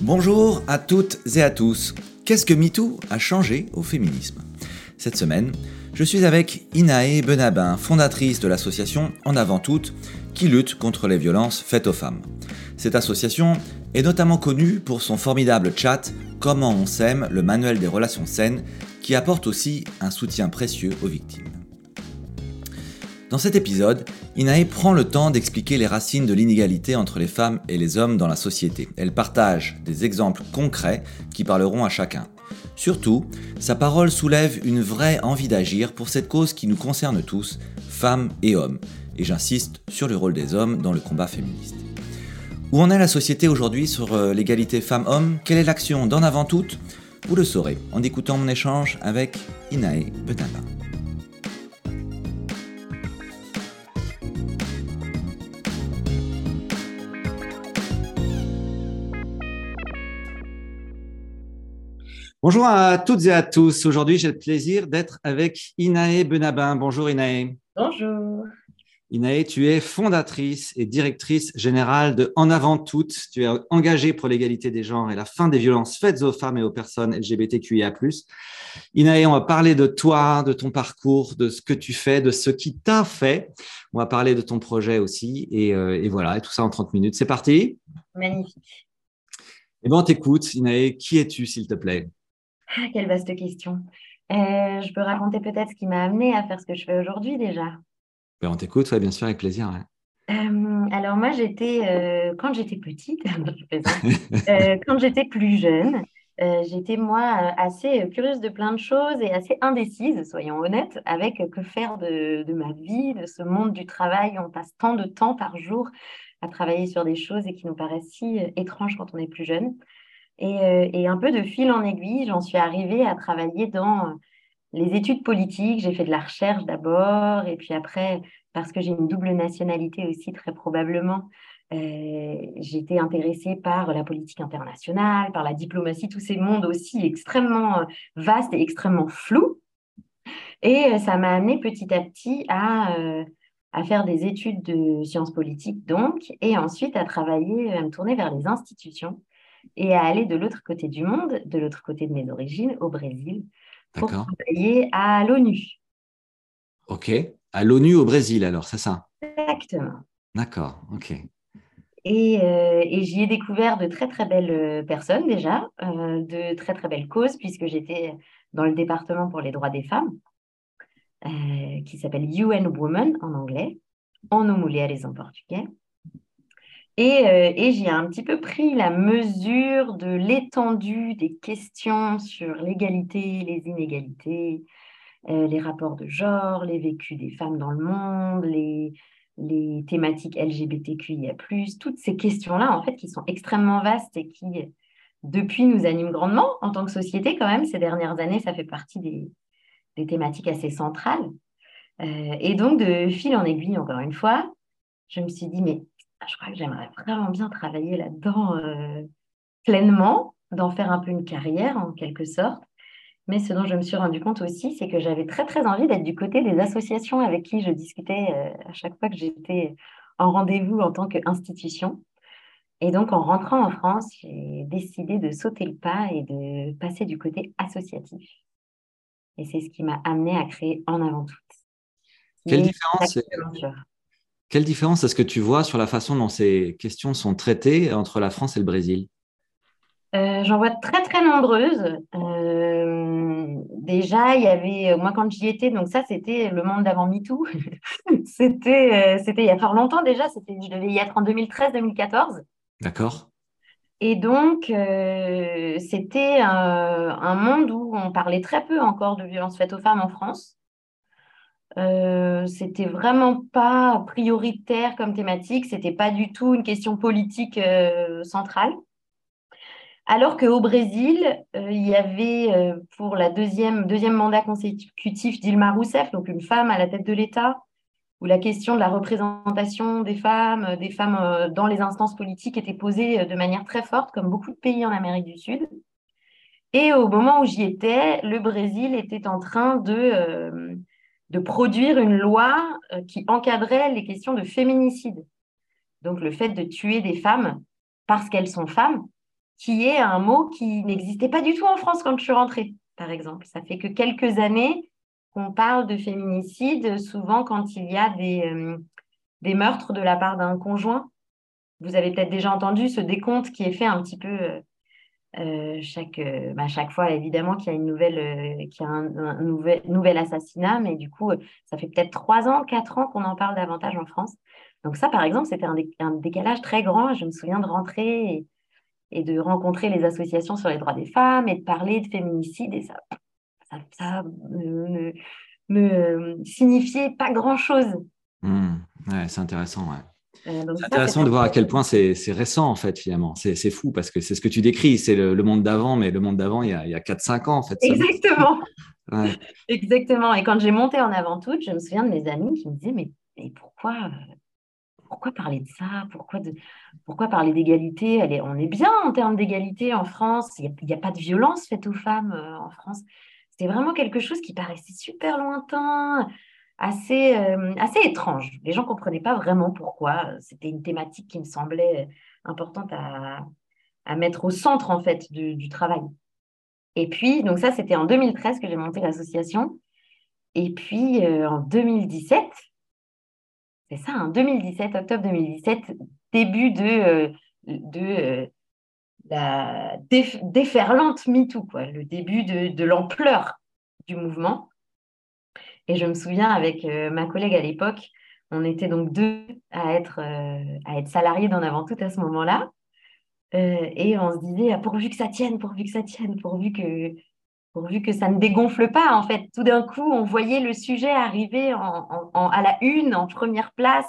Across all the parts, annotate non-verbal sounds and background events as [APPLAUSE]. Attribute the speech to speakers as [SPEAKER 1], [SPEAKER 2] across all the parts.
[SPEAKER 1] Bonjour à toutes et à tous. Qu'est-ce que MeToo a changé au féminisme? Cette semaine, je suis avec Inae Benabin, fondatrice de l'association En avant toutes, qui lutte contre les violences faites aux femmes. Cette association est notamment connue pour son formidable chat Comment on s'aime, le manuel des relations saines, qui apporte aussi un soutien précieux aux victimes. Dans cet épisode, Inae prend le temps d'expliquer les racines de l'inégalité entre les femmes et les hommes dans la société. Elle partage des exemples concrets qui parleront à chacun. Surtout, sa parole soulève une vraie envie d'agir pour cette cause qui nous concerne tous, femmes et hommes. Et j'insiste sur le rôle des hommes dans le combat féministe. Où en est la société aujourd'hui sur euh, l'égalité femmes-hommes? Quelle est l'action d'en avant toute Vous le saurez en écoutant mon échange avec Inae Betaba. Bonjour à toutes et à tous. Aujourd'hui, j'ai le plaisir d'être avec Inae Benabin. Bonjour Inae.
[SPEAKER 2] Bonjour.
[SPEAKER 1] Inae, tu es fondatrice et directrice générale de En avant toutes. Tu es engagée pour l'égalité des genres et la fin des violences faites aux femmes et aux personnes LGBTQIA+. Inae, on va parler de toi, de ton parcours, de ce que tu fais, de ce qui t'a fait. On va parler de ton projet aussi. Et, euh, voilà, et tout ça en 30 minutes. C'est parti?
[SPEAKER 2] Magnifique.
[SPEAKER 1] Eh bien, on t'écoute. Inae, qui es-tu, s'il te plaît?
[SPEAKER 2] Ah, quelle vaste question. Euh, je peux raconter peut-être ce qui m'a amené à faire ce que je fais aujourd'hui déjà?
[SPEAKER 1] Ben, on t'écoute, bien sûr, avec plaisir.
[SPEAKER 2] Euh, alors moi, j'étais, euh, quand j'étais petite, [LAUGHS] [LAUGHS] quand j'étais plus jeune, j'étais moi assez curieuse de plein de choses et assez indécise, soyons honnêtes, avec que faire de, de, ma vie, de ce monde du travail. On passe tant de temps par jour à travailler sur des choses et qui nous paraissent si étranges quand on est plus jeune. Euh, et, un peu de fil en aiguille, j'en suis arrivée à travailler dans euh, les études politiques. J'ai fait de la recherche d'abord, et puis après, parce que j'ai une double nationalité aussi, très probablement, euh, j'étais intéressée par la politique internationale, par la diplomatie, tous ces mondes aussi extrêmement vastes et extrêmement flous. Et ça m'a amené petit à petit à, à faire des études de sciences politiques, donc, et ensuite à travailler, à me tourner vers les institutions et à aller de l'autre côté du monde, de l'autre côté de mes origines, au Brésil, pour travailler à l'ONU.
[SPEAKER 1] Ok, à l'ONU au Brésil alors, c'est ça?
[SPEAKER 2] Exactement.
[SPEAKER 1] D'accord, ok.
[SPEAKER 2] Et, euh, et j'y ai découvert de très très belles euh, personnes déjà, euh, de très très belles causes, puisque j'étais dans le département pour les droits des femmes, qui s'appelle UN Women en anglais, en mulheres en portugais. Euh, et, j'ai un petit peu pris la mesure de l'étendue des questions sur l'égalité, les inégalités, euh, les rapports de genre, les vécus des femmes dans le monde, les, thématiques LGBTQIA+, toutes ces questions-là, en fait, qui sont extrêmement vastes et qui, depuis, nous animent grandement en tant que société quand même. Ces dernières années, ça fait partie des, thématiques assez centrales. Euh, et donc, de fil en aiguille, encore une fois, je me suis dit, mais je crois que j'aimerais vraiment bien travailler là-dedans euh, pleinement, d'en faire un peu une carrière en quelque sorte. Mais ce dont je me suis rendu compte aussi, c'est que j'avais très très envie d'être du côté des associations avec qui je discutais euh, à chaque fois que j'étais en rendez-vous en tant qu'institution. Et donc en rentrant en France, j'ai décidé de sauter le pas et de passer du côté associatif. Et c'est ce qui m'a amené à créer En avant toutes.
[SPEAKER 1] Quelle différence quelle différence est-ce que tu vois sur la façon dont ces questions sont traitées entre la France et le Brésil?
[SPEAKER 2] Euh, J'en vois très très nombreuses. Euh, déjà, il y avait, moi quand j'y étais, donc ça c'était le monde d'avant MeToo. [LAUGHS] c'était, euh, c'était il y a fort longtemps déjà, c'était, je devais y être en 2013-2014.
[SPEAKER 1] D'accord.
[SPEAKER 2] Et donc, c'était un, monde où on parlait très peu encore de violences faites aux femmes en France. Euh, c'était vraiment pas prioritaire comme thématique, c'était pas du tout une question politique euh, centrale. Alors qu'au Brésil, euh, il y avait pour la deuxième, deuxième mandat consécutif d'Ilma Rousseff, donc une femme à la tête de l'État, où la question de la représentation des femmes, des femmes dans les instances politiques était posée de manière très forte, comme beaucoup de pays en Amérique du Sud. Et au moment où j'y étais, le Brésil était en train de, de produire une loi euh, qui encadrait les questions de féminicide. Donc le fait de tuer des femmes parce qu'elles sont femmes, qui est un mot qui n'existait pas du tout en France quand je suis rentrée, par exemple. Ça fait que quelques années qu'on parle de féminicide, souvent quand il y a des, euh, des meurtres de la part d'un conjoint. Vous avez peut-être déjà entendu ce décompte qui est fait un petit peu euh, chaque, euh, bah, chaque fois, évidemment, qu'il y a, une nouvelle, euh, qu'il y a un, nouvel, assassinat, mais du coup, ça fait peut-être trois ans, quatre ans qu'on en parle davantage en France. Donc ça, par exemple, c'était un, décalage très grand. Je me souviens de rentrer et, de rencontrer les associations sur les droits des femmes et de parler de féminicide, et ça, ça, ça me, me, signifiait pas grand-chose.
[SPEAKER 1] Mmh. ouais, c'est intéressant, ouais. C'est intéressant de voir à quel point c'est récent, en fait, finalement. C'est fou parce que c'est ce que tu décris, c'est le, monde d'avant, mais le monde d'avant, il y a, a 4-5 ans, en fait.
[SPEAKER 2] Exactement. [LAUGHS] Exactement. Et quand j'ai monté en avant tout, je me souviens de mes amis qui me disaient Mais, pourquoi, pourquoi parler de ça? Pourquoi, de, pourquoi parler d'égalité? On est bien en termes d'égalité en France. Il n'y a, a, pas de violence faite aux femmes euh, en France. C'était vraiment quelque chose qui paraissait super lointain assez, euh, assez étrange. Les gens ne comprenaient pas vraiment pourquoi. C'était une thématique qui me semblait importante à, à mettre au centre en fait du, travail. Et puis, donc ça, c'était en 2013 que j'ai monté l'association. Et puis, euh, en 2017, c'est ça, en 2017, octobre 2017, début de, euh, de la déferlante MeToo, quoi, le début de, de l'ampleur du mouvement. Et je me souviens avec euh, ma collègue à l'époque, on était donc deux à être, euh, à être salariés d'en avant tout à ce moment-là. Euh, et on se disait, ah, pourvu que ça tienne, pourvu que ça tienne, pourvu que, pourvu que ça ne dégonfle pas. En fait, tout d'un coup, on voyait le sujet arriver à la une, en première place,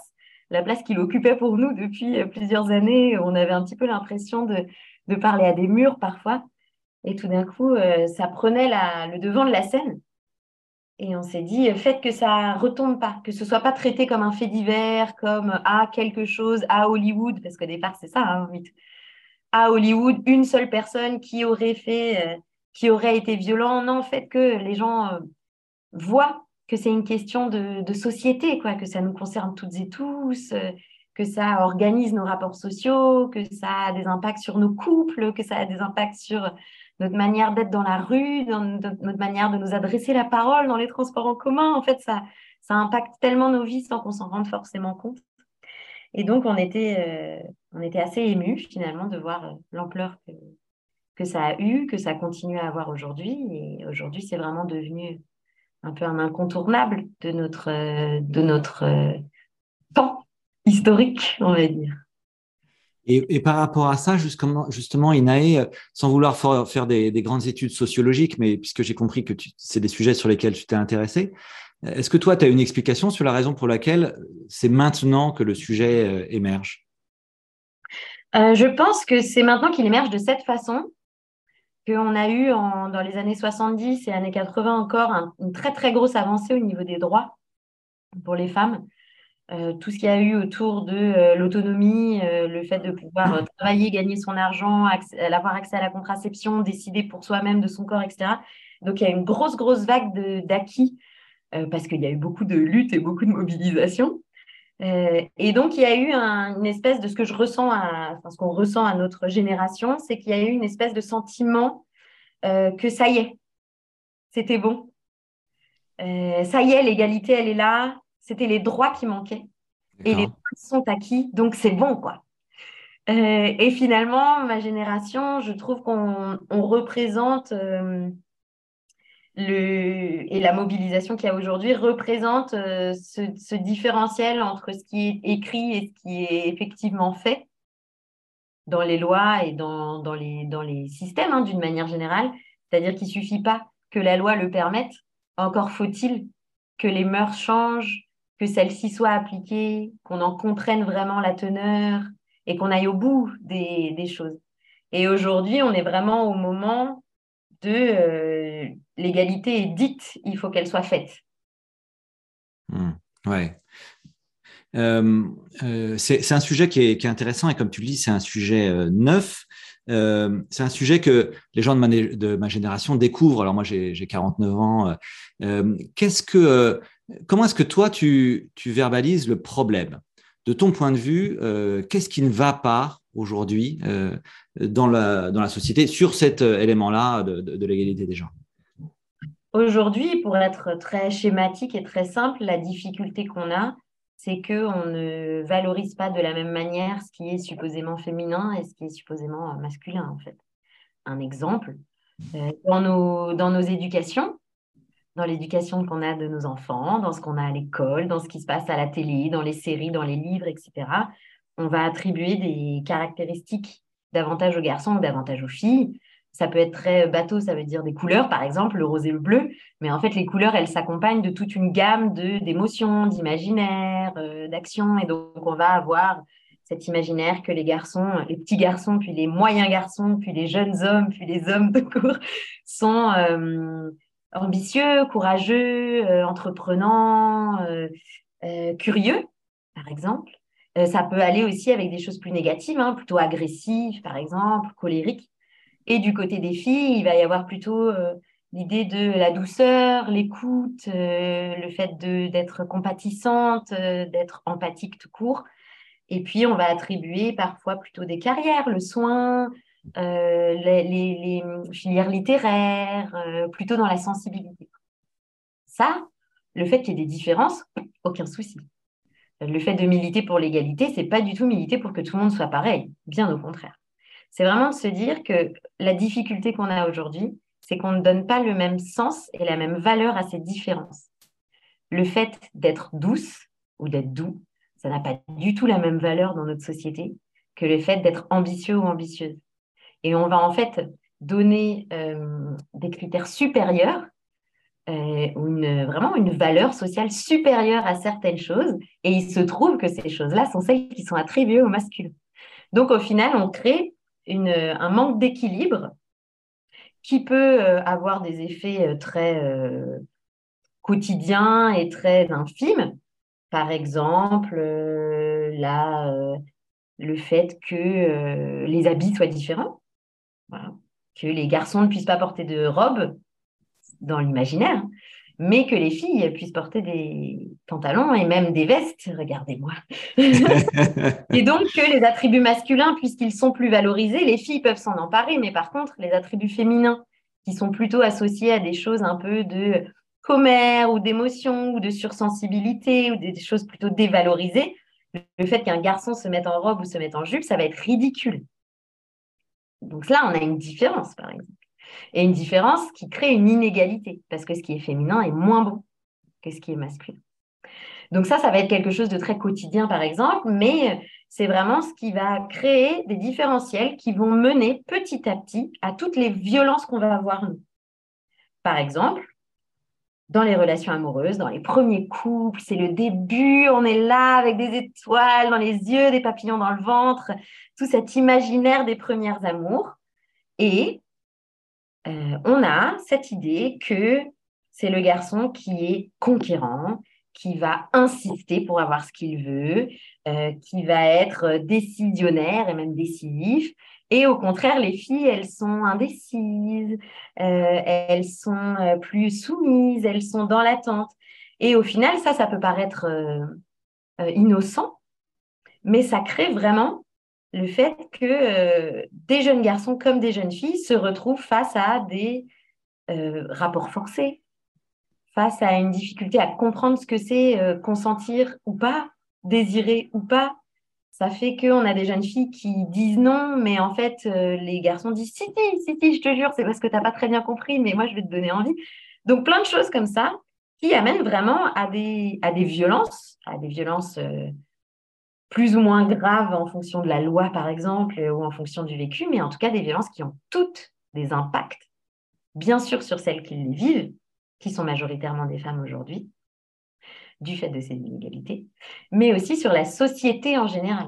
[SPEAKER 2] la place qu'il occupait pour nous depuis plusieurs années. On avait un petit peu l'impression de, de parler à des murs parfois. Et tout d'un coup, ça prenait le devant de la scène. Et on s'est dit, faites que ça retombe pas, que ce soit pas traité comme un fait divers, comme à quelque chose à Hollywood, parce qu'au départ c'est ça, hein, à Hollywood, une seule personne qui aurait fait, euh, qui aurait été violent. Non, faites que les gens euh, voient que c'est une question de, société, quoi, que ça nous concerne toutes et tous, euh, que ça organise nos rapports sociaux, que ça a des impacts sur nos couples, que ça a des impacts sur notre manière d'être dans la rue, notre manière de nous adresser la parole dans les transports en commun. En fait, ça, ça impacte tellement nos vies sans qu'on s'en rende forcément compte. Et donc, on était, euh, on était assez émus finalement de voir euh, l'ampleur que, que ça a eu, que ça continue à avoir aujourd'hui. Et aujourd'hui, c'est vraiment devenu un peu un incontournable de notre, euh, de notre temps historique, on va dire.
[SPEAKER 1] Et, par rapport à ça, justement, justement Inae, euh, sans vouloir faire des, grandes études sociologiques, mais puisque j'ai compris que c'est des sujets sur lesquels tu t'es intéressé, euh, est-ce que toi, tu as une explication sur la raison pour laquelle c'est maintenant que le sujet euh, émerge?
[SPEAKER 2] Je pense que c'est maintenant qu'il émerge de cette façon qu'on a eu dans les années 70 et années 80 encore une très très grosse avancée au niveau des droits pour les femmes. Euh, tout ce qu'il y a eu autour de euh, l'autonomie, euh, le fait de pouvoir travailler, gagner son argent, avoir accès à la contraception, décider pour soi-même de son corps, etc. Donc il y a une grosse, grosse vague d'acquis parce qu'il y a eu beaucoup de luttes et beaucoup de mobilisation. et donc il y a eu une espèce de ce que je ressens, à, ce qu'on ressent à notre génération, c'est qu'il y a eu une espèce de sentiment que ça y est, c'était bon. ça y est, l'égalité, elle est là, c'était les droits qui manquaient. Et les droits sont acquis, donc c'est bon, quoi. Euh, et finalement, ma génération, je trouve qu'on représente euh, le, et la mobilisation qu'il y a aujourd'hui représente euh, ce, différentiel entre ce qui est écrit et ce qui est effectivement fait dans les lois et dans, dans, les, dans les systèmes hein, d'une manière générale. C'est-à-dire qu'il ne suffit pas que la loi le permette, encore faut-il que les mœurs changent, que celle-ci soit appliquée, qu'on en comprenne vraiment la teneur et qu'on aille au bout des, choses. Et aujourd'hui, on est vraiment au moment de euh, l'égalité est dite, il faut qu'elle soit faite.
[SPEAKER 1] Hmm. ouais. Euh, euh, c'est un sujet qui est, intéressant et comme tu le dis, c'est un sujet neuf. c'est un sujet que les gens de ma génération découvrent. Alors moi, j'ai 49 ans. qu'est-ce que, comment est-ce que toi, tu, verbalises le problème? De ton point de vue, qu'est-ce qui ne va pas aujourd'hui dans, la, dans la société sur cet élément-là de, l'égalité des genres?
[SPEAKER 2] Aujourd'hui, pour être très schématique et très simple, la difficulté qu'on a, c'est qu'on ne valorise pas de la même manière ce qui est supposément féminin et ce qui est supposément masculin, en fait. Un exemple, euh, dans, nos, dans nos éducations, dans l'éducation qu'on a de nos enfants, dans ce qu'on a à l'école, dans ce qui se passe à la télé, dans les séries, dans les livres, etc., on va attribuer des caractéristiques davantage aux garçons ou davantage aux filles ça peut être très bateau, ça veut dire des couleurs, par exemple, le rose et le bleu. Mais en fait, les couleurs, elles s'accompagnent de toute une gamme d'émotions, d'imaginaires, euh, d'actions. Et donc, on va avoir cet imaginaire que les garçons, les petits garçons, puis les moyens garçons, puis les jeunes hommes, puis les hommes de cours, sont euh, ambitieux, courageux, euh, entreprenants, curieux, par exemple. ça peut aller aussi avec des choses plus négatives, hein, plutôt agressives, par exemple, colériques. Et du côté des filles, il va y avoir plutôt euh, l'idée de la douceur, l'écoute, euh, le fait d'être compatissante, euh, d'être empathique tout court. Et puis, on va attribuer parfois plutôt des carrières, le soin, les, les, filières littéraires, plutôt dans la sensibilité. Ça, le fait qu'il y ait des différences, aucun souci. Le fait de militer pour l'égalité, c'est pas du tout militer pour que tout le monde soit pareil, bien au contraire. C'est vraiment de se dire que la difficulté qu'on a aujourd'hui, c'est qu'on ne donne pas le même sens et la même valeur à ces différences. Le fait d'être douce ou d'être doux, ça n'a pas du tout la même valeur dans notre société que le fait d'être ambitieux ou ambitieuse. Et on va en fait donner euh, des critères supérieurs, euh, une, vraiment une valeur sociale supérieure à certaines choses, et il se trouve que ces choses-là sont celles qui sont attribuées au masculin. Donc au final, on crée un manque d'équilibre qui peut euh, avoir des effets très quotidiens et très infimes. Par exemple, là, le fait que les habits soient différents, que les garçons ne puissent pas porter de robe dans l'imaginaire, mais que les filles puissent porter des pantalons et même des vestes, regardez-moi. [LAUGHS] et donc que les attributs masculins, puisqu'ils sont plus valorisés, les filles peuvent s'en emparer, mais par contre, les attributs féminins, qui sont plutôt associés à des choses un peu de commère ou d'émotion ou de sursensibilité ou des choses plutôt dévalorisées, le fait qu'un garçon se mette en robe ou se mette en jupe, ça va être ridicule. Donc là, on a une différence, par exemple. Et une différence qui crée une inégalité, parce que ce qui est féminin est moins bon que ce qui est masculin. Donc ça, ça va être quelque chose de très quotidien, par exemple, mais c'est vraiment ce qui va créer des différentiels qui vont mener petit à petit à toutes les violences qu'on va avoir nous. Par exemple, dans les relations amoureuses, dans les premiers couples, c'est le début, on est là avec des étoiles dans les yeux, des papillons dans le ventre, tout cet imaginaire des premières amours. Et euh, on a cette idée que c'est le garçon qui est conquérant, qui va insister pour avoir ce qu'il veut, euh, qui va être décisionnaire et même décisif. Et au contraire, les filles, elles sont indécises, euh, elles sont plus soumises, elles sont dans l'attente. Et au final, ça, ça peut paraître innocent, mais ça crée vraiment le fait que euh, des jeunes garçons comme des jeunes filles se retrouvent face à des euh, rapports forcés, face à une difficulté à comprendre ce que c'est euh, consentir ou pas, désirer ou pas. Ça fait qu'on a des jeunes filles qui disent non, mais en fait, les garçons disent si, si, si, je te jure, c'est parce que tu n'as pas très bien compris, mais moi, je vais te donner envie. Donc, plein de choses comme ça qui amènent vraiment à des, violences, à des violences plus ou moins graves en fonction de la loi, par exemple, ou en fonction du vécu, mais en tout cas des violences qui ont toutes des impacts, bien sûr sur celles qui les vivent, qui sont majoritairement des femmes aujourd'hui, du fait de ces inégalités, mais aussi sur la société en général.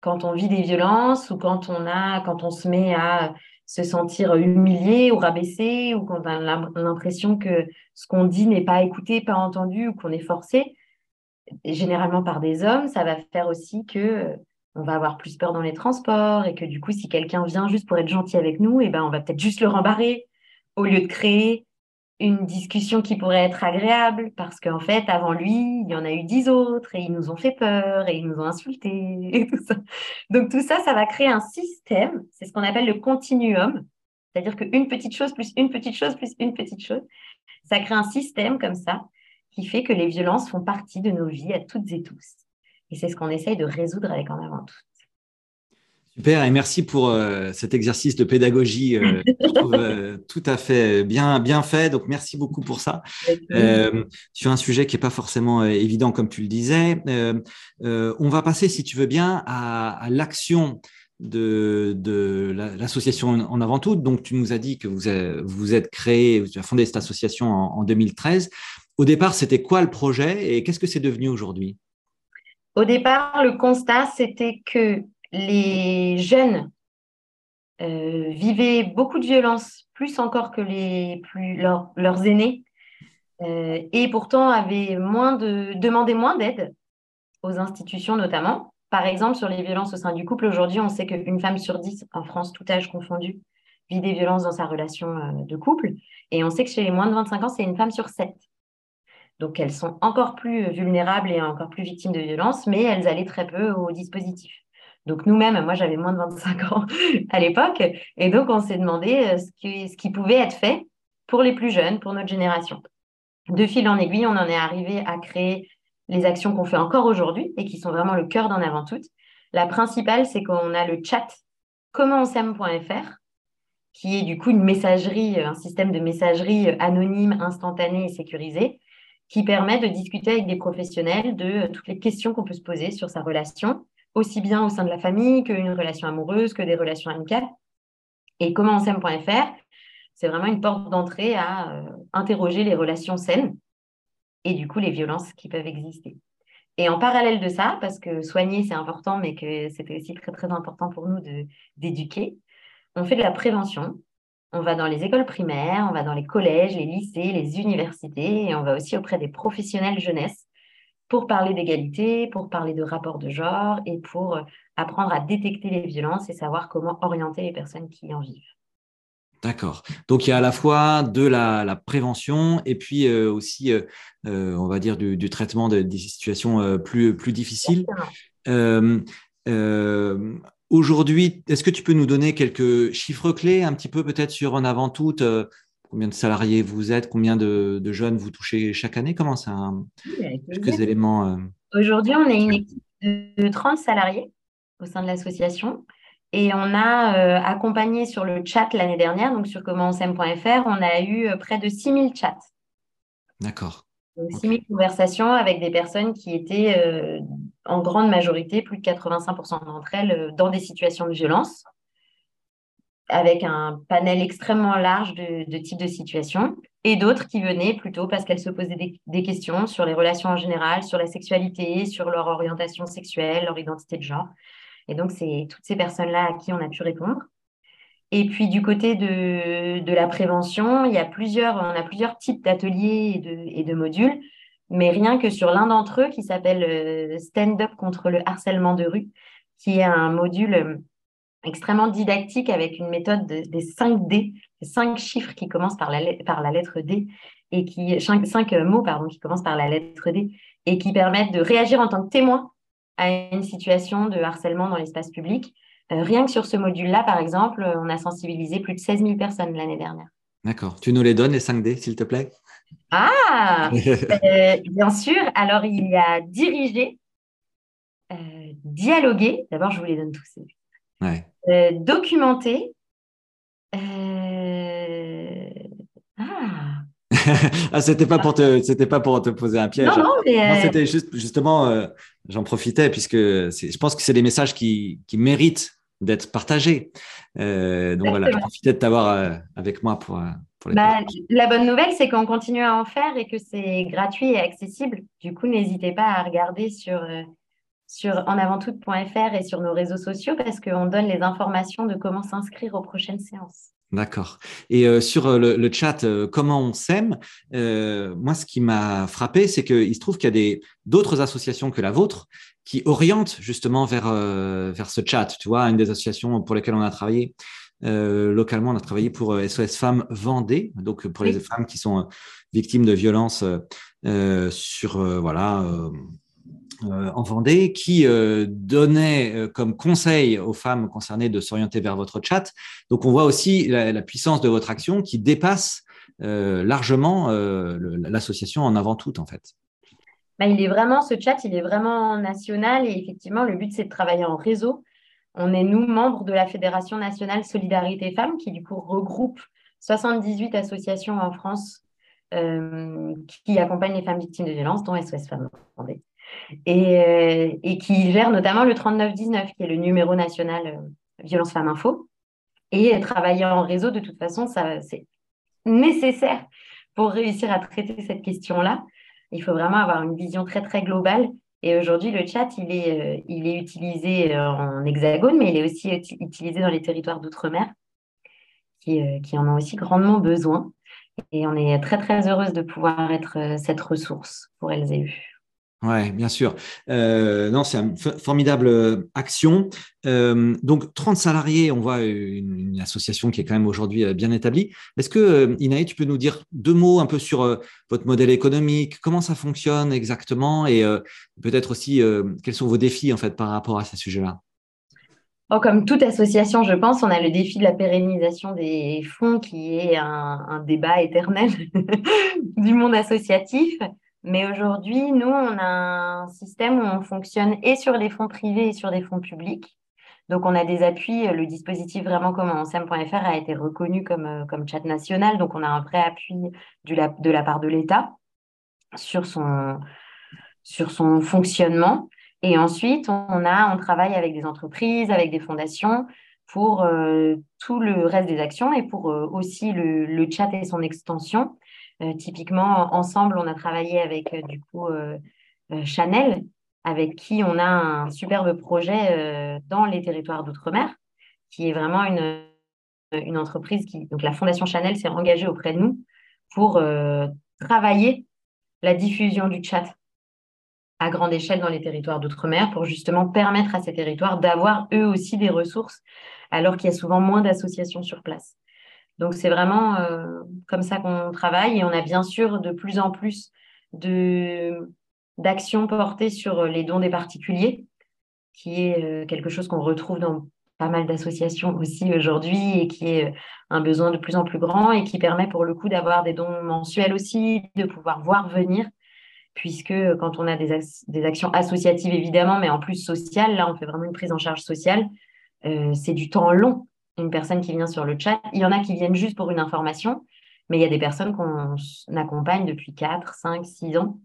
[SPEAKER 2] Quand on vit des violences ou quand on, a, quand on se met à se sentir humilié ou rabaissé ou quand on a l'impression que ce qu'on dit n'est pas écouté, pas entendu ou qu'on est forcé, généralement par des hommes, ça va faire aussi que on va avoir plus peur dans les transports et que du coup, si quelqu'un vient juste pour être gentil avec nous, et eh ben, on va peut-être juste le rembarrer au lieu de créer une discussion qui pourrait être agréable parce qu'en fait, avant lui, il y en a eu dix autres et ils nous ont fait peur et ils nous ont insultés [LAUGHS] et tout ça. Donc tout ça, ça va créer un système, c'est ce qu'on appelle le continuum, c'est-à-dire qu'une petite chose plus une petite chose plus une petite chose, ça crée un système comme ça qui fait que les violences font partie de nos vies à toutes et tous. Et c'est ce qu'on essaye de résoudre avec En avant tout.
[SPEAKER 1] Super, et merci pour euh, cet exercice de pédagogie, euh, je trouve euh, tout à fait bien, bien fait. Donc, merci beaucoup pour ça. sur un sujet qui n'est pas forcément évident, comme tu le disais, on va passer, si tu veux bien, à, l'action de, de l'association en avant tout. Donc, tu nous as dit que vous, avez, vous êtes créé, tu as fondé cette association en, en 2013. Au départ, c'était quoi le projet et qu'est-ce que c'est devenu aujourd'hui?
[SPEAKER 2] Au départ, le constat, c'était que les jeunes euh, vivaient beaucoup de violence, plus encore que leurs aînés, euh, et pourtant avaient moins de, demandaient moins d'aide aux institutions notamment. Par exemple, sur les violences au sein du couple, aujourd'hui, on sait qu'une femme sur dix en France, tout âge confondu, vit des violences dans sa relation euh, de couple. Et on sait que chez les moins de 25 ans, c'est une femme sur sept. Donc, elles sont encore plus vulnérables et encore plus victimes de violences, mais elles allaient très peu au dispositif. Donc nous-mêmes, moi j'avais moins de 25 ans [LAUGHS] à l'époque, et donc on s'est demandé euh, ce qui, pouvait être fait pour les plus jeunes, pour notre génération. De fil en aiguille, on en est arrivé à créer les actions qu'on fait encore aujourd'hui et qui sont vraiment le cœur d'en avant toutes. La principale, c'est qu'on a le chat commentonsaime.fr, qui est du coup une messagerie, un système de messagerie anonyme, instantané et sécurisé, qui permet de discuter avec des professionnels de toutes les questions qu'on peut se poser sur sa relation, aussi bien au sein de la famille qu'une relation amoureuse, que des relations amicales. Et commentsem.fr, c'est vraiment une porte d'entrée à euh, interroger les relations saines et du coup les violences qui peuvent exister. Et en parallèle de ça, parce que soigner c'est important, mais que c'était aussi très très important pour nous d'éduquer, on fait de la prévention. On va dans les écoles primaires, on va dans les collèges, les lycées, les universités, et on va aussi auprès des professionnels jeunesse pour parler d'égalité, pour parler de rapport de genre et pour euh, apprendre à détecter les violences et savoir comment orienter les personnes qui en vivent.
[SPEAKER 1] D'accord. Donc il y a à la fois de la, prévention et puis euh, aussi, euh, on va dire, du, traitement de, des situations plus, plus difficiles. Aujourd'hui, est-ce que tu peux nous donner quelques chiffres clés, un petit peu peut-être sur en avant tout combien de salariés vous êtes, combien de, jeunes vous touchez chaque année? Comment ça Quelques éléments. Euh,
[SPEAKER 2] Aujourd'hui, on est une équipe de 30 salariés au sein de l'association. Et on a euh, accompagné sur le chat l'année dernière, donc sur commentsem.fr, on a eu euh, près de 6000 chats.
[SPEAKER 1] D'accord.
[SPEAKER 2] Donc 6000 conversations avec des personnes qui étaient en grande majorité, plus de 85% d'entre elles, dans des situations de violence avec un panel extrêmement large de, types de situations, et d'autres qui venaient plutôt parce qu'elles se posaient des, questions sur les relations en général, sur la sexualité, sur leur orientation sexuelle, leur identité de genre. Et donc, c'est toutes ces personnes-là à qui on a pu répondre. Et puis, du côté de, de la prévention, il y a plusieurs, on a plusieurs types d'ateliers et de, et de modules, mais rien que sur l'un d'entre eux qui s'appelle euh, Stand-up contre le harcèlement de rue, qui est un module extrêmement didactique avec une méthode des 5 D, cinq chiffres qui commencent par la, par la lettre D et qui cinq, mots pardon qui commencent par la lettre D et qui permettent de réagir en tant que témoin à une situation de harcèlement dans l'espace public. Euh, rien que sur ce module-là, par exemple, on a sensibilisé plus de 16 000 personnes l'année dernière.
[SPEAKER 1] D'accord. Tu nous les donnes, les 5D, s'il te plaît?
[SPEAKER 2] Ah [LAUGHS] euh, Bien sûr. Alors, il y a diriger, euh, dialoguer. D'abord, je vous les donne tous. Ouais. Euh, documenter. Euh,
[SPEAKER 1] ah. [LAUGHS] ah, c'était pas pour te, c'était pas pour te poser un piège. Non, non, mais euh, c'était juste, justement, j'en profitais puisque je pense que c'est des messages qui, qui méritent d'être partagés. donc voilà, je profitais de t'avoir avec moi pour. pour
[SPEAKER 2] les bah, la bonne nouvelle, c'est qu'on continue à en faire et que c'est gratuit et accessible. Du coup, n'hésitez pas à regarder sur sur enavanttout.fr et sur nos réseaux sociaux parce qu'on donne les informations de comment s'inscrire aux prochaines séances.
[SPEAKER 1] D'accord. Et euh, sur euh, le, chat, euh, comment on s'aime Moi, ce qui m'a frappé, c'est qu'il se trouve qu'il y a d'autres associations que la vôtre qui orientent justement vers, vers ce chat. Tu vois, une des associations pour lesquelles on a travaillé localement, on a travaillé pour SOS Femmes Vendée, donc pour les femmes qui sont victimes de violences sur, voilà, en Vendée, qui donnait comme conseil aux femmes concernées de s'orienter vers votre chat. Donc, on voit aussi la, puissance de votre action qui dépasse euh, largement euh, l'association en avant toute, en fait.
[SPEAKER 2] Bah, il est vraiment, ce chat, il est vraiment national et effectivement, le but, c'est de travailler en réseau. On est, nous, membres de la Fédération nationale Solidarité Femmes, qui du coup regroupe 78 associations en France euh, qui accompagnent les femmes victimes de violences, dont SOS Femmes et, et, qui gère notamment le 3919, qui est le numéro national Violence Femmes Info. Et travailler en réseau, de toute façon, c'est nécessaire pour réussir à traiter cette question-là. Il faut vraiment avoir une vision très, très globale. Et aujourd'hui, le chat, il est, euh, il est utilisé euh, en hexagone, mais il est aussi utilisé dans les territoires d'outre-mer, qui, euh, qui, en ont aussi grandement besoin. Et on est très, très heureuse de pouvoir être cette ressource pour elles et eux.
[SPEAKER 1] Oui, bien sûr. Euh, non, c'est une formidable euh, action. Euh, donc, 30 salariés, on voit une, association qui est quand même aujourd'hui bien établie. Est-ce que, Inaï, tu peux nous dire deux mots un peu sur votre modèle économique, comment ça fonctionne exactement? Et peut-être aussi quels sont vos défis en fait par rapport à ces sujets-là?
[SPEAKER 2] Oh, comme toute association, je pense, on a le défi de la pérennisation des fonds qui est un débat éternel [LAUGHS] du monde associatif. Mais aujourd'hui, nous, on a un système où on fonctionne et sur les fonds privés et sur des fonds publics. Donc, on a des appuis. Le dispositif vraiment comme ensem.fr a été reconnu comme, euh, comme chat national. Donc, on a un vrai appui de la part de l'État sur son, sur son fonctionnement. Et ensuite, on, a, on travaille avec des entreprises, avec des fondations pour euh, tout le reste des actions et pour euh, aussi le, le, chat et son extension. Euh, typiquement, ensemble, on a travaillé avec euh, du coup euh, Chanel, avec qui on a un superbe projet dans les territoires d'outre-mer, qui est vraiment une, une entreprise qui, donc la Fondation Chanel s'est engagée auprès de nous pour travailler la diffusion du chat à grande échelle dans les territoires d'outre-mer pour justement permettre à ces territoires d'avoir eux aussi des ressources alors qu'il y a souvent moins d'associations sur place. Donc, c'est vraiment euh, comme ça qu'on travaille. Et on a bien sûr de plus en plus d'actions portées sur les dons des particuliers, qui est euh, quelque chose qu'on retrouve dans pas mal d'associations aussi aujourd'hui et qui est euh, un besoin de plus en plus grand et qui permet pour le coup d'avoir des dons mensuels aussi, de pouvoir voir venir, puisque quand on a des actions associatives évidemment, mais en plus sociales, là on fait vraiment une prise en charge sociale, c'est du temps long une personne qui vient sur le chat. Il y en a qui viennent juste pour une information, mais il y a des personnes qu'on accompagne depuis 4, 5, 6 ans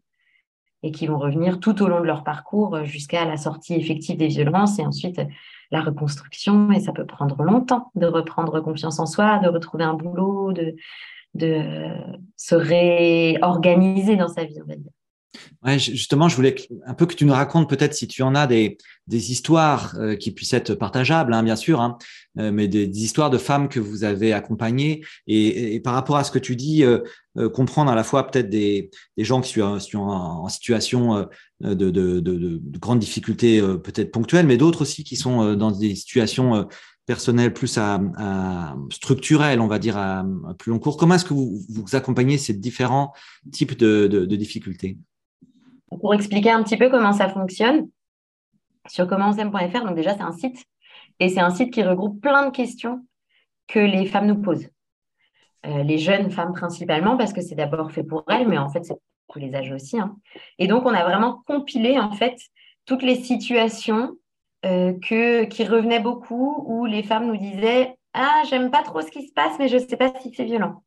[SPEAKER 2] et qui vont revenir tout au long de leur parcours jusqu'à la sortie effective des violences et ensuite la reconstruction. Et ça peut prendre longtemps de reprendre confiance en soi, de retrouver un boulot, de, se réorganiser dans sa vie, on va dire.
[SPEAKER 1] Justement, je voulais un peu que tu nous racontes peut-être si tu en as des, des histoires euh, qui puissent être partageables, hein, bien sûr, hein, euh, mais des, histoires de femmes que vous avez accompagnées. Et, par rapport à ce que tu dis, euh, comprendre à la fois peut-être des, des, gens qui sont, en, situation de, de, de, de, grandes difficultés peut-être ponctuelles, mais d'autres aussi qui sont dans des situations personnelles plus à, structurelles, on va dire, à, à plus long cours. Comment est-ce que vous, vous accompagnez ces différents types de difficultés?
[SPEAKER 2] Pour expliquer un petit peu comment ça fonctionne, sur commentsem.fr, donc déjà c'est un site, et c'est un site qui regroupe plein de questions que les femmes nous posent. Euh, les jeunes femmes principalement, parce que c'est d'abord fait pour elles, mais en fait c'est pour les âges aussi. Hein. Et donc on a vraiment compilé en fait toutes les situations euh, que, qui revenaient beaucoup, où les femmes nous disaient Ah, j'aime pas trop ce qui se passe, mais je ne sais pas si c'est violent.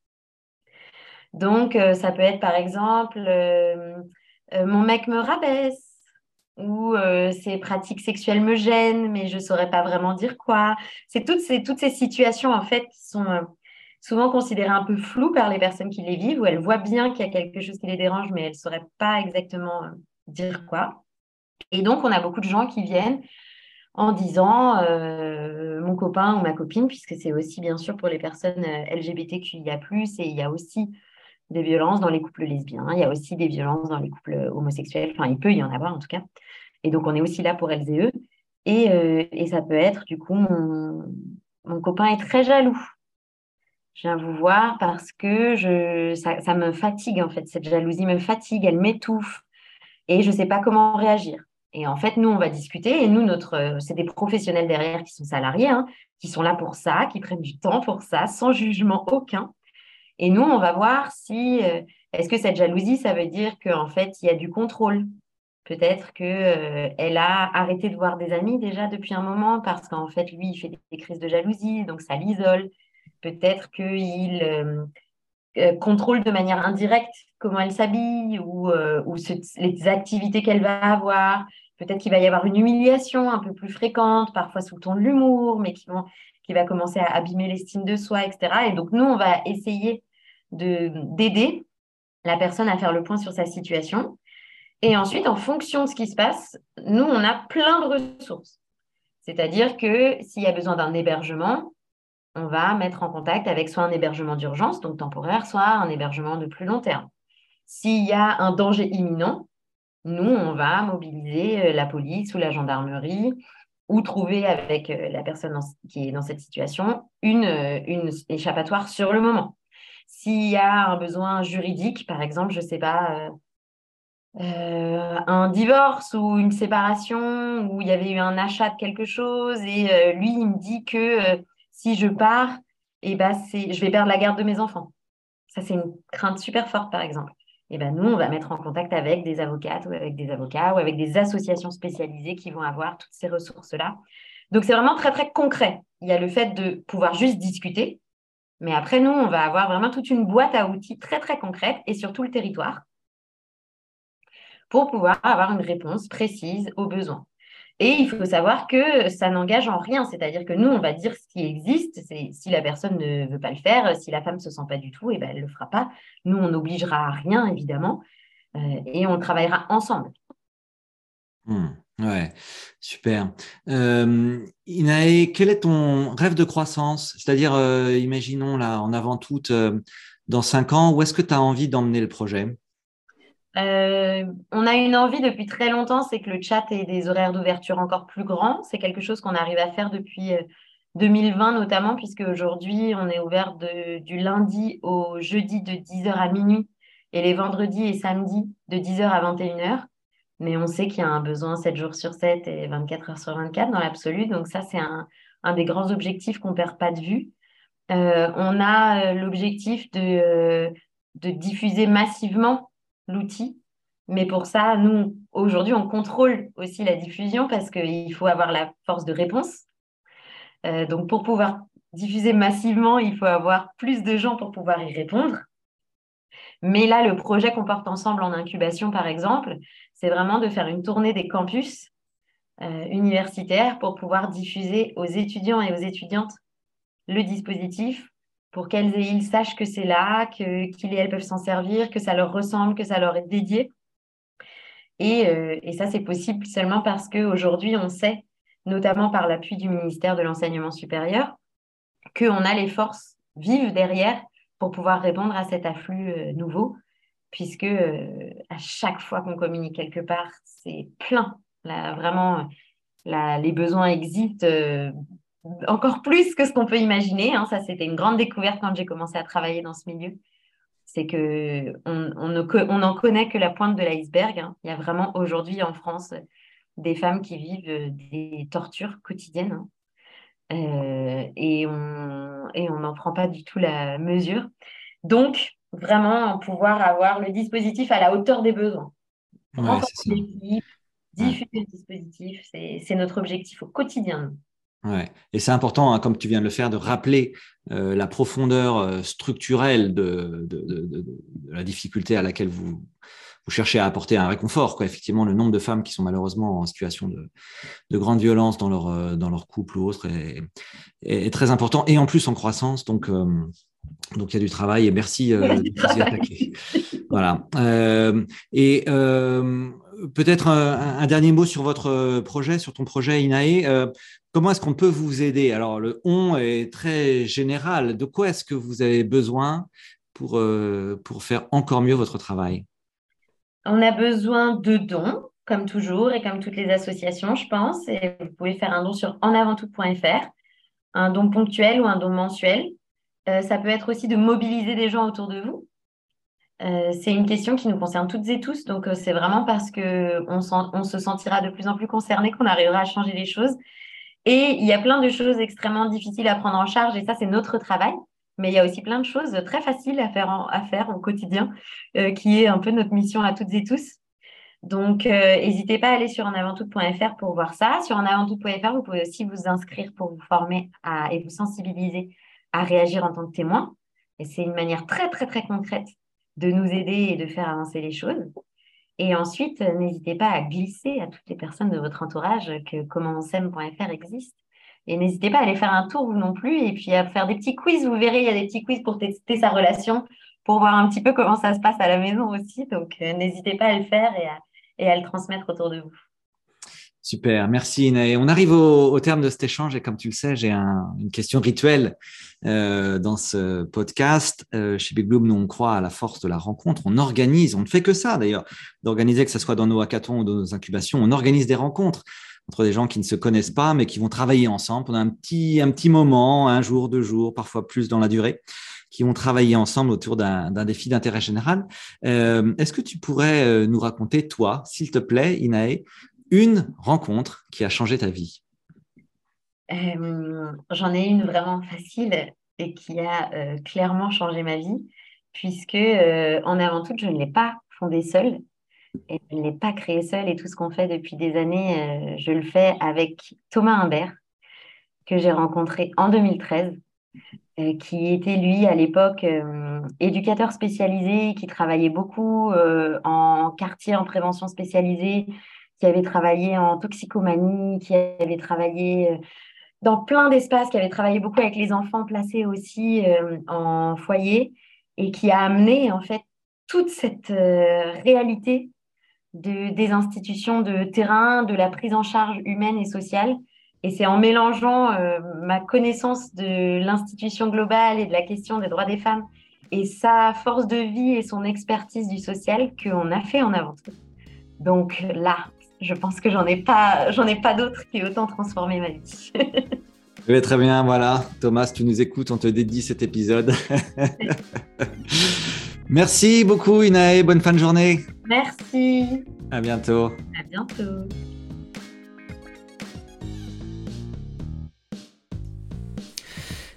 [SPEAKER 2] Donc, euh, ça peut être par exemple mon mec me rabaisse ou euh, ces pratiques sexuelles me gênent, mais je ne saurais pas vraiment dire quoi. C'est toutes ces, toutes ces situations, en fait, qui sont euh, souvent considérées un peu floues par les personnes qui les vivent, où elles voient bien qu'il y a quelque chose qui les dérange, mais elles ne sauraient pas exactement dire quoi. Et donc, on a beaucoup de gens qui viennent en disant mon copain ou ma copine, puisque c'est aussi bien sûr pour les personnes LGBTQIA, et il y a aussi des violences dans les couples lesbiens, il y a aussi des violences dans les couples homosexuels, enfin il peut y en avoir en tout cas. Et donc, on est aussi là pour elles et eux. Et, et ça peut être, du coup, mon, copain est très jaloux. Je viens vous voir parce que ça, me fatigue, en fait. Cette jalousie me fatigue, elle m'étouffe. Et je ne sais pas comment réagir. Et en fait, nous, on va discuter. Et nous, notre, c'est des professionnels derrière qui sont salariés, hein, qui sont là pour ça, qui prennent du temps pour ça, sans jugement aucun. Et nous, on va voir si, euh, est-ce que cette jalousie, ça veut dire qu'en fait, il y a du contrôle? Peut-être qu'elle euh, a arrêté de voir des amis déjà depuis un moment parce qu'en fait, lui, il fait des crises de jalousie, donc ça l'isole. Peut-être qu'il euh, contrôle de manière indirecte comment elle s'habille ou, ou les activités qu'elle va avoir. Peut-être qu'il va y avoir une humiliation un peu plus fréquente, parfois sous le ton de l'humour, mais qui, vont, qui va commencer à abîmer l'estime de soi, etc. Et donc, nous, on va essayer d'aider la personne à faire le point sur sa situation. Et ensuite, en fonction de ce qui se passe, nous, on a plein de ressources. C'est-à-dire que s'il y a besoin d'un hébergement, on va mettre en contact avec soit un hébergement d'urgence, donc temporaire, soit un hébergement de plus long terme. S'il y a un danger imminent, nous, on va mobiliser euh, la police ou la gendarmerie ou trouver avec euh, la personne qui est dans cette situation une, euh, une échappatoire sur le moment. S'il y a un besoin juridique, par exemple, je ne sais pas, un divorce ou une séparation où il y avait eu un achat de quelque chose et lui, il me dit que si je pars, eh ben, je vais perdre la garde de mes enfants. Ça, c'est une crainte super forte, par exemple et ben nous, on va mettre en contact avec des avocates ou avec des avocats ou avec des associations spécialisées qui vont avoir toutes ces ressources-là. Donc, c'est vraiment très, très concret. Il y a le fait de pouvoir juste discuter, mais après, nous, on va avoir vraiment toute une boîte à outils très, très concrète et sur tout le territoire pour pouvoir avoir une réponse précise aux besoins. Et il faut savoir que ça n'engage en rien, c'est-à-dire que nous, on va dire ce qui existe. Si la personne ne veut pas le faire, si la femme ne se sent pas du tout, et eh ben, elle ne le fera pas. Nous, on n'obligera à rien, évidemment, euh, et on travaillera ensemble.
[SPEAKER 1] Hmm, ouais, super. Euh, Inae, quel est ton rêve de croissance? C'est-à-dire, euh, imaginons là, en avant toute, dans cinq ans, où est-ce que tu as envie d'emmener le projet?
[SPEAKER 2] Euh, on a une envie depuis très longtemps, c'est que le chat ait des horaires d'ouverture encore plus grands. C'est quelque chose qu'on arrive à faire depuis 2020 euh, notamment, puisque aujourd'hui, on est ouvert du lundi au jeudi de 10h à minuit et les vendredis et samedis de 10h à 21h. Mais on sait qu'il y a un besoin 7 jours sur 7 et 24 heures sur 24 dans l'absolu. Donc ça, c'est un, des grands objectifs qu'on ne perd pas de vue. Euh, on a l'objectif de, de diffuser massivement l'outil. Mais pour ça, nous, aujourd'hui, on contrôle aussi la diffusion parce qu'il faut avoir la force de réponse. Euh, donc, pour pouvoir diffuser massivement, il faut avoir plus de gens pour pouvoir y répondre. Mais là, le projet qu'on porte ensemble en incubation, par exemple, c'est vraiment de faire une tournée des campus euh, universitaires pour pouvoir diffuser aux étudiants et aux étudiantes le dispositif pour qu'elles et ils sachent que c'est là, qu'ils et elles peuvent s'en servir, que ça leur ressemble, que ça leur est dédié. Et, euh, et ça, c'est possible seulement parce qu'aujourd'hui, on sait, notamment par l'appui du ministère de l'Enseignement supérieur, qu'on a les forces vives derrière pour pouvoir répondre à cet afflux euh, nouveau, puisque euh, à chaque fois qu'on communique quelque part, c'est plein. Vraiment, les besoins existent encore plus que ce qu'on peut imaginer. Hein. Ça, c'était une grande découverte quand j'ai commencé à travailler dans ce milieu. C'est que on, connaît que la pointe de l'iceberg. Hein. Il y a vraiment aujourd'hui en France des femmes qui vivent euh, des tortures quotidiennes. Hein. Euh, et on et on n'en prend pas du tout la mesure. Donc, vraiment, pouvoir avoir le dispositif à la hauteur des besoins. diffuser le dispositif, c'est notre objectif au quotidien.
[SPEAKER 1] Ouais. Et c'est important, hein, comme tu viens de le faire, de rappeler euh, la profondeur euh, structurelle de, de, de, de, la difficulté à laquelle vous, vous cherchez à apporter un réconfort. Quoi. Effectivement, le nombre de femmes qui sont malheureusement en situation de, de grande violence dans leur, euh, dans leur couple ou autre est, est, très important et en plus en croissance. Donc, donc il y a du travail et merci de vous y attaquer. Voilà. et peut-être un, dernier mot sur votre projet, sur ton projet INAE. Comment est-ce qu'on peut vous aider? Alors, le on est très général. De quoi est-ce que vous avez besoin pour, euh, pour faire encore mieux votre travail?
[SPEAKER 2] On a besoin de dons. comme toujours, et comme toutes les associations, je pense. Et vous pouvez faire un don sur enavanttout.fr, un don ponctuel ou un don mensuel. Euh, ça peut être aussi de mobiliser des gens autour de vous. Euh, c'est une question qui nous concerne toutes et tous, donc euh, c'est vraiment parce qu'on on se sentira de plus en plus concerné qu'on arrivera à changer les choses. Et il y a plein de choses extrêmement difficiles à prendre en charge, et ça, c'est notre travail. Mais il y a aussi plein de choses très faciles à faire, au quotidien, qui est un peu notre mission à toutes et tous. Donc, n'hésitez pas à aller sur enavanttout.fr pour voir ça. Sur enavanttout.fr, vous pouvez aussi vous inscrire pour vous former et vous sensibiliser à réagir en tant que témoin. Et c'est une manière très, très, très concrète de nous aider et de faire avancer les choses. Et ensuite, n'hésitez pas à glisser à toutes les personnes de votre entourage que commentsem.fr existe. Et n'hésitez pas à aller faire un tour, vous non plus, et puis à faire des petits quiz. Vous verrez, il y a des petits quiz pour tester sa relation, pour voir un petit peu comment ça se passe à la maison aussi. Donc, euh, n'hésitez pas à le faire et à le transmettre autour de vous.
[SPEAKER 1] Super, merci Inaé. On arrive au, terme de cet échange et comme tu le sais, j'ai une question rituelle euh, dans ce podcast. Euh, chez Big Bloom, nous on croit à la force de la rencontre. On organise, on ne fait que ça d'ailleurs, d'organiser que ce soit dans nos hackathons ou dans nos incubations, on organise des rencontres entre des gens qui ne se connaissent pas mais qui vont travailler ensemble pendant un petit, un petit moment, un jour, deux jours, parfois plus dans la durée qui vont travailler ensemble autour d'un défi d'intérêt général. Euh, est-ce que tu pourrais nous raconter, toi, s'il te plaît, Inae, une rencontre qui a changé ta vie?
[SPEAKER 2] Euh, J'en ai une vraiment facile et qui a euh, clairement changé ma vie, puisque euh, en avant tout, je ne l'ai pas fondée seule et je ne l'ai pas créée seule. Et tout ce qu'on fait depuis des années, je le fais avec Thomas Imbert, que j'ai rencontré en 2013 qui était lui à l'époque éducateur spécialisé, qui travaillait beaucoup en quartier en prévention spécialisée, qui avait travaillé en toxicomanie, qui avait travaillé euh, dans plein d'espaces, qui avait travaillé beaucoup avec les enfants placés aussi euh, en foyer et qui a amené en fait toute cette euh, réalité de, des institutions de terrain, de la prise en charge humaine et sociale. Et c'est en mélangeant ma connaissance de l'institution globale et de la question des droits des femmes et sa force de vie et son expertise du social qu'on a fait en avance. Donc là, je pense que j'en ai pas, j'en ai pas d'autres qui aient autant transformé ma vie.
[SPEAKER 1] Oui, [LAUGHS] très bien, voilà. Thomas, tu nous écoutes, on te dédie cet épisode. [LAUGHS] Merci beaucoup, Inae. Bonne fin de journée.
[SPEAKER 2] Merci.
[SPEAKER 1] À bientôt.
[SPEAKER 2] À bientôt.